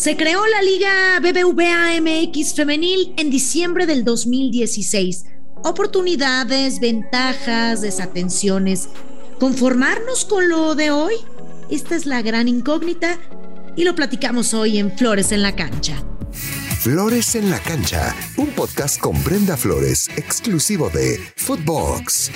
Se creó la Liga BBVA MX femenil en diciembre del 2016. Oportunidades, ventajas, desatenciones. ¿Conformarnos con lo de hoy? Esta es la gran incógnita y lo platicamos hoy en Flores en la Cancha. Flores en la Cancha, un podcast con Brenda Flores, exclusivo de Footbox.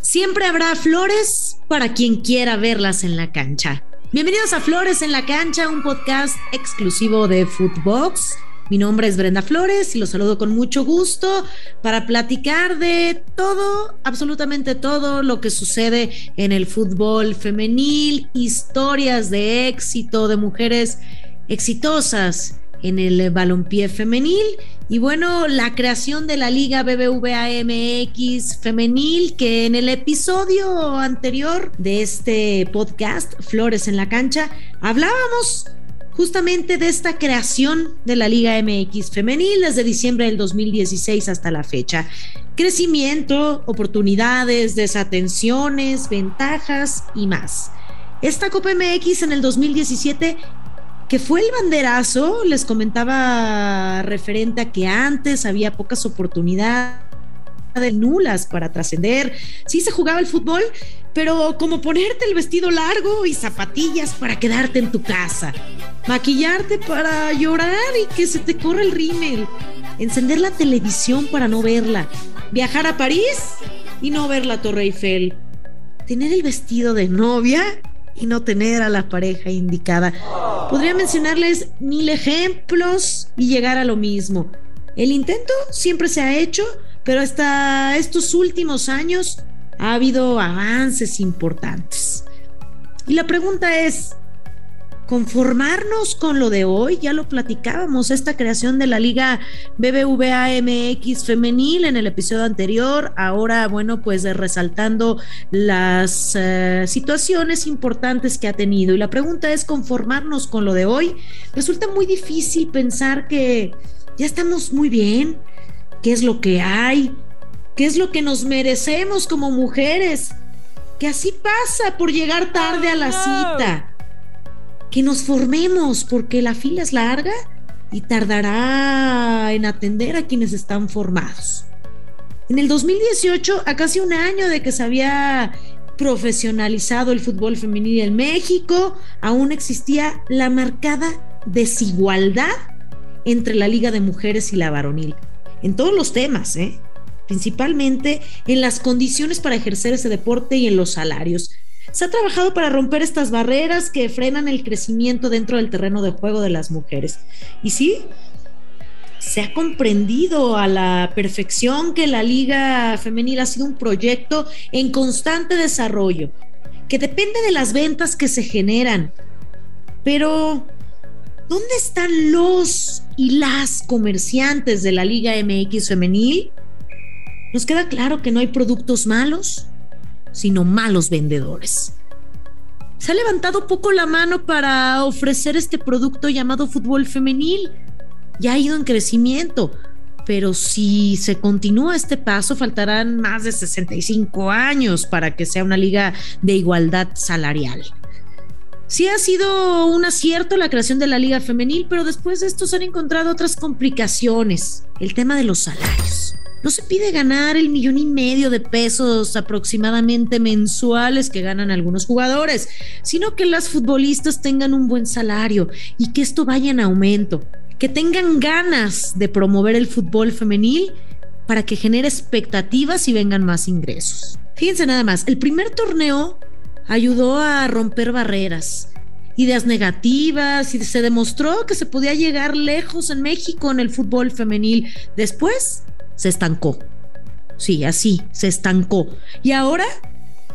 Siempre habrá flores para quien quiera verlas en la cancha. Bienvenidos a Flores en la Cancha, un podcast exclusivo de Footbox. Mi nombre es Brenda Flores y los saludo con mucho gusto para platicar de todo, absolutamente todo lo que sucede en el fútbol femenil, historias de éxito de mujeres exitosas en el balompié femenil y bueno, la creación de la Liga BBVA MX femenil que en el episodio anterior de este podcast Flores en la cancha hablábamos justamente de esta creación de la Liga MX femenil desde diciembre del 2016 hasta la fecha. Crecimiento, oportunidades, desatenciones, ventajas y más. Esta Copa MX en el 2017 que fue el banderazo, les comentaba referente a que antes había pocas oportunidades nulas para trascender. Sí se jugaba el fútbol, pero como ponerte el vestido largo y zapatillas para quedarte en tu casa, maquillarte para llorar y que se te corra el rímel, encender la televisión para no verla, viajar a París y no ver la Torre Eiffel, tener el vestido de novia y no tener a la pareja indicada. Podría mencionarles mil ejemplos y llegar a lo mismo. El intento siempre se ha hecho, pero hasta estos últimos años ha habido avances importantes. Y la pregunta es, conformarnos con lo de hoy, ya lo platicábamos, esta creación de la Liga BBVA MX femenil en el episodio anterior, ahora bueno, pues resaltando las eh, situaciones importantes que ha tenido. Y la pregunta es, conformarnos con lo de hoy, resulta muy difícil pensar que ya estamos muy bien, qué es lo que hay, qué es lo que nos merecemos como mujeres, que así pasa por llegar tarde a la cita que nos formemos porque la fila es larga y tardará en atender a quienes están formados. En el 2018, a casi un año de que se había profesionalizado el fútbol femenil en México, aún existía la marcada desigualdad entre la Liga de Mujeres y la varonil, en todos los temas, ¿eh? principalmente en las condiciones para ejercer ese deporte y en los salarios. Se ha trabajado para romper estas barreras que frenan el crecimiento dentro del terreno de juego de las mujeres. Y sí, se ha comprendido a la perfección que la Liga Femenil ha sido un proyecto en constante desarrollo, que depende de las ventas que se generan. Pero, ¿dónde están los y las comerciantes de la Liga MX Femenil? Nos queda claro que no hay productos malos, sino malos vendedores. Se ha levantado poco la mano para ofrecer este producto llamado fútbol femenil. Ya ha ido en crecimiento, pero si se continúa este paso, faltarán más de 65 años para que sea una liga de igualdad salarial. Sí ha sido un acierto la creación de la liga femenil, pero después de esto se han encontrado otras complicaciones. El tema de los salarios. No se pide ganar el millón y medio de pesos aproximadamente mensuales que ganan algunos jugadores, sino que las futbolistas tengan un buen salario y que esto vaya en aumento, que tengan ganas de promover el fútbol femenil para que genere expectativas y vengan más ingresos. Fíjense nada más, el primer torneo ayudó a romper barreras, ideas negativas y se demostró que se podía llegar lejos en México en el fútbol femenil. Después se estancó. Sí, así, se estancó. Y ahora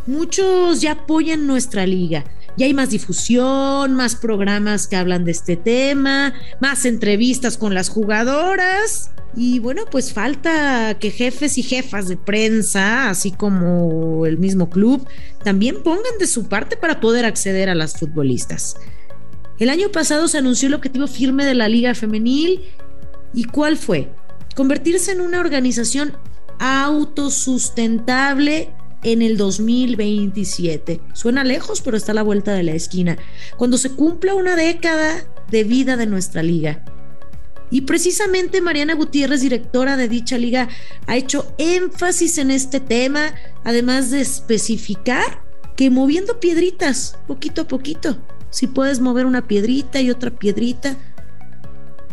muchos ya apoyan nuestra liga. Ya hay más difusión, más programas que hablan de este tema, más entrevistas con las jugadoras. Y bueno, pues falta que jefes y jefas de prensa, así como el mismo club, también pongan de su parte para poder acceder a las futbolistas. El año pasado se anunció el objetivo firme de la Liga Femenil. ¿Y cuál fue? Convertirse en una organización autosustentable en el 2027. Suena lejos, pero está a la vuelta de la esquina. Cuando se cumpla una década de vida de nuestra liga. Y precisamente Mariana Gutiérrez, directora de dicha liga, ha hecho énfasis en este tema, además de especificar que moviendo piedritas, poquito a poquito, si puedes mover una piedrita y otra piedrita,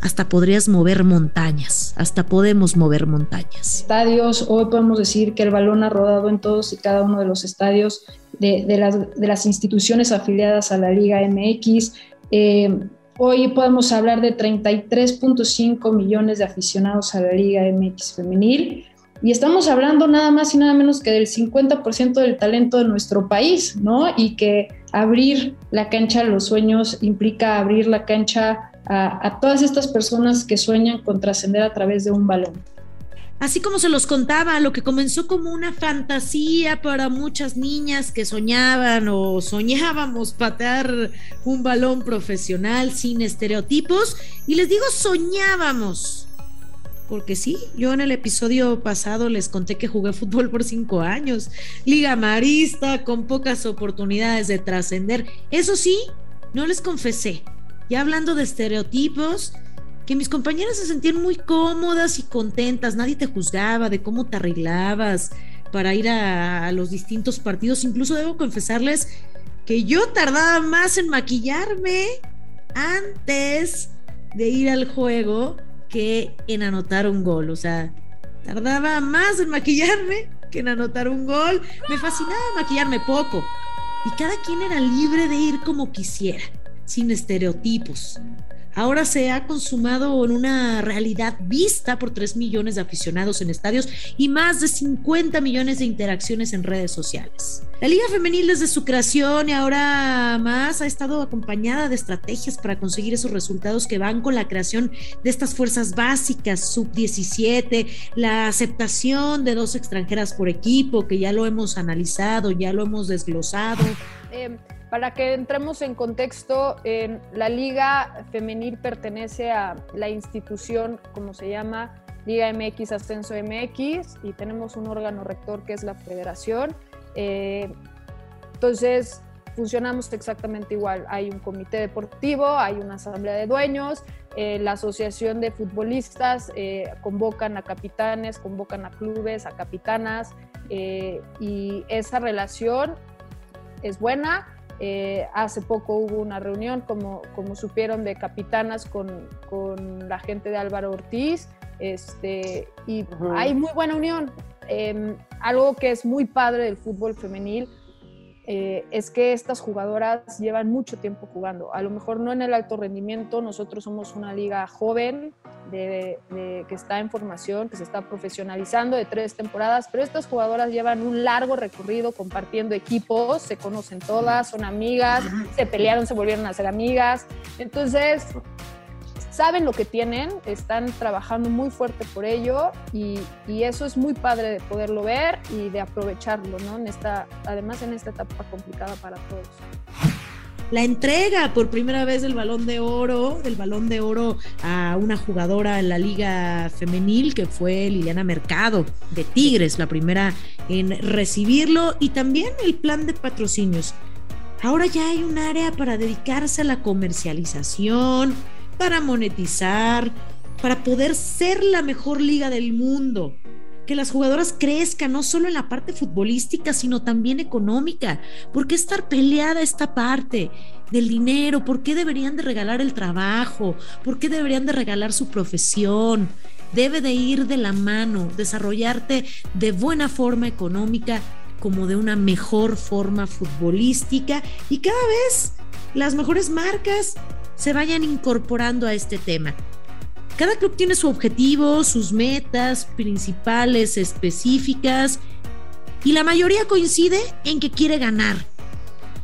hasta podrías mover montañas, hasta podemos mover montañas. Estadios, hoy podemos decir que el balón ha rodado en todos y cada uno de los estadios de, las, instituciones afiliadas a la Liga MX. Eh, hoy podemos hablar de 33.5 millones de aficionados a la Liga MX femenil. Y estamos hablando nada más y nada menos que del 50% del talento de nuestro país, ¿no? Y que abrir la cancha a los sueños implica abrir la cancha a, todas estas personas que sueñan con trascender a través de un balón. Así como se los contaba, lo que comenzó como una fantasía para muchas niñas que soñaban o soñábamos patear un balón profesional sin estereotipos, y les digo soñábamos, porque sí, yo en el episodio pasado les conté que jugué fútbol por cinco años, liga marista, con pocas oportunidades de trascender. Eso sí, no les confesé, ya hablando de estereotipos, que mis compañeras se sentían muy cómodas y contentas, nadie te juzgaba de cómo te arreglabas para ir a, los distintos partidos, incluso debo confesarles que yo tardaba más en maquillarme antes de ir al juego que en anotar un gol, o sea, tardaba más en maquillarme que en anotar un gol, me fascinaba maquillarme poco y cada quien era libre de ir como quisiera sin estereotipos. Ahora se ha consumado en una realidad vista por 3 millones de aficionados en estadios y más de 50 millones de interacciones en redes sociales. La Liga Femenil desde su creación y ahora más ha estado acompañada de estrategias para conseguir esos resultados que van con la creación de estas fuerzas básicas, sub-17, la aceptación de dos extranjeras por equipo, que ya lo hemos analizado, ya lo hemos desglosado. Eh para que entremos en contexto, la liga femenil pertenece a la institución, como se llama, Liga MX Ascenso MX, y tenemos un órgano rector que es la federación. Eh, entonces, funcionamos exactamente igual. Hay un comité deportivo, hay una asamblea de dueños, eh, la asociación de futbolistas eh, convocan a capitanes, convocan a clubes, a capitanas, y esa relación es buena eh, hace poco hubo una reunión, como, como supieron, de capitanas con, con la gente de Álvaro Ortiz, este, y hay muy buena unión. Em, algo que es muy padre del fútbol femenil eh, es que estas jugadoras llevan mucho tiempo jugando. A lo mejor no en el alto rendimiento, nosotros somos una liga joven de, que está en formación, que se está profesionalizando de tres temporadas, pero estas jugadoras llevan un largo recorrido compartiendo equipos, se conocen todas, son amigas, se pelearon, se volvieron a ser amigas. Entonces, saben lo que tienen, están trabajando muy fuerte por ello y, eso es muy padre de poderlo ver y de aprovecharlo, ¿no? En esta, además en esta etapa complicada para todos. La entrega por primera vez del balón de oro, del balón de oro a una jugadora en la liga femenil que fue Liliana Mercado de Tigres, la primera en recibirlo y también el plan de patrocinios. Ahora ya hay un área para dedicarse a la comercialización, para monetizar, para poder ser la mejor liga del mundo. Que las jugadoras crezcan no solo en la parte futbolística, sino también económica. ¿Por qué estar peleada esta parte del dinero? ¿Por qué deberían de regalar el trabajo? ¿Por qué deberían de regalar su profesión? Debe de ir de la mano, desarrollarte de buena forma económica como de una mejor forma futbolística y cada vez las mejores marcas se vayan incorporando a este tema. Cada club tiene su objetivo, sus metas principales específicas y la mayoría coincide en que quiere ganar,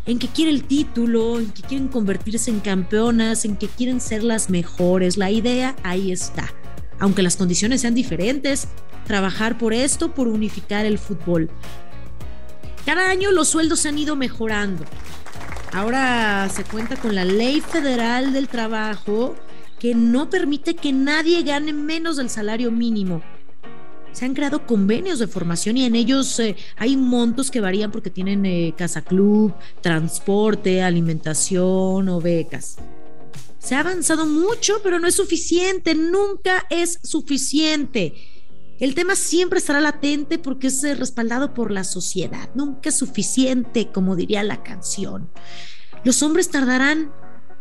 en que quiere el título, en que quieren convertirse en campeonas, en que quieren ser las mejores. La idea ahí está. Aunque las condiciones sean diferentes, trabajar por esto, por unificar el fútbol. Cada año los sueldos se han ido mejorando. Ahora se cuenta con la Ley Federal del Trabajo que no permite que nadie gane menos del salario mínimo. se han creado convenios de formación y en ellos eh, hay montos que varían porque tienen eh, casa club, transporte, alimentación o becas. Se ha avanzado mucho, pero no es suficiente, nunca es suficiente. El tema siempre estará latente porque es eh, respaldado por la sociedad, nunca es suficiente, como diría la canción. Los hombres tardarán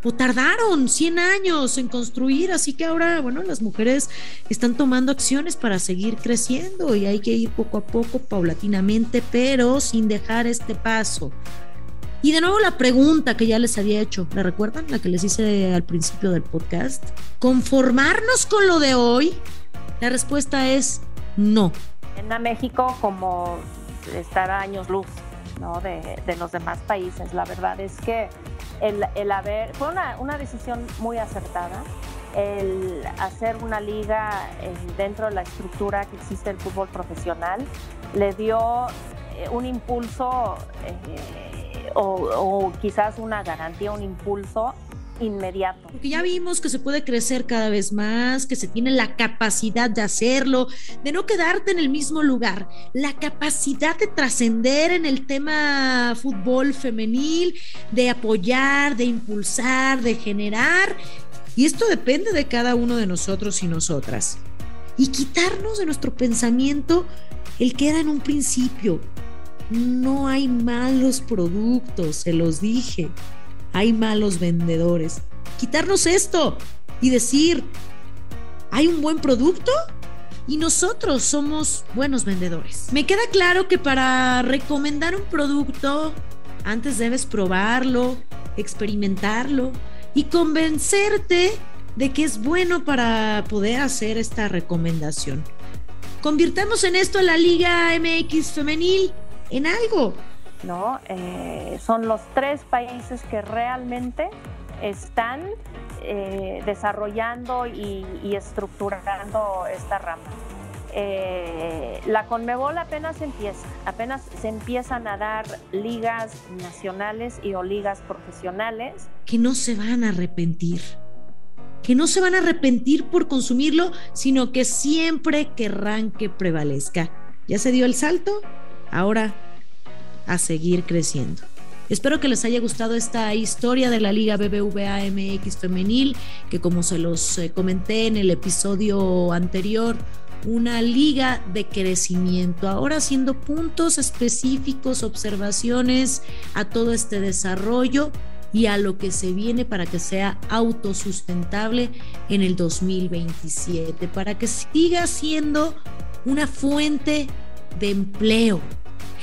o tardaron 100 años en construir, así que ahora, bueno, las mujeres están tomando acciones para seguir creciendo y hay que ir poco a poco, paulatinamente, pero sin dejar este paso. Y de nuevo la pregunta que ya les había hecho, ¿la recuerdan? La que les hice al principio del podcast. ¿Conformarnos con lo de hoy? La respuesta es no. En México como estar a años luz ¿no? de, de los demás países. La verdad es que el, haber, fue una, decisión muy acertada el hacer una liga eh, dentro de la estructura que existe el fútbol profesional le dio eh, un impulso eh, o, quizás una garantía, un impulso inmediato. Porque ya vimos que se puede crecer cada vez más, que se tiene la capacidad de hacerlo, de no quedarte en el mismo lugar, la capacidad de trascender en el tema fútbol femenil, de apoyar, de impulsar, de generar. Y esto depende de cada uno de nosotros y nosotras. Y quitarnos de nuestro pensamiento el que era en un principio. No hay malos productos, se los dije hay malos vendedores. Quitarnos esto y decir, hay un buen producto y nosotros somos buenos vendedores. Me queda claro que para recomendar un producto, antes debes probarlo, experimentarlo y convencerte de que es bueno para poder hacer esta recomendación. Convirtamos en esto a la Liga MX femenil en algo ¿no? Eh, son los tres países que realmente están eh, desarrollando y, estructurando esta rama. Eh, la Conmebol apenas empieza, apenas se empiezan a dar ligas nacionales y o ligas profesionales. Que no se van a arrepentir, que no se van a arrepentir por consumirlo, sino que siempre querrán que prevalezca. ¿Ya se dio el salto? Ahora a seguir creciendo. Espero que les haya gustado esta historia de la Liga BBVA MX femenil, que como se los eh, comenté en el episodio anterior, una liga de crecimiento, ahora haciendo puntos específicos, observaciones a todo este desarrollo y a lo que se viene para que sea autosustentable en el 2027, para que siga siendo una fuente de empleo,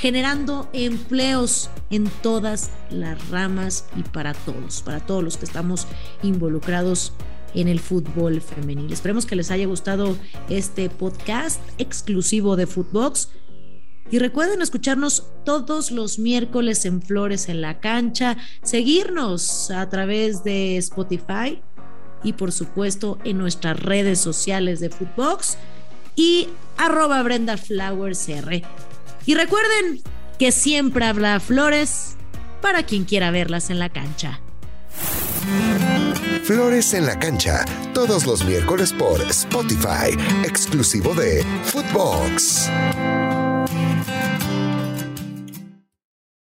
generando empleos en todas las ramas y para todos, para todos los que estamos involucrados en el fútbol femenil. Esperemos que les haya gustado este podcast exclusivo de Footbox. Y recuerden escucharnos todos los miércoles en Flores en la Cancha, seguirnos a través de Spotify y por supuesto en nuestras redes sociales de Footbox y arroba Brenda Flowers. Y recuerden que siempre habla flores para quien quiera verlas en la cancha. Flores en la cancha, todos los miércoles por Spotify, exclusivo de Footbox.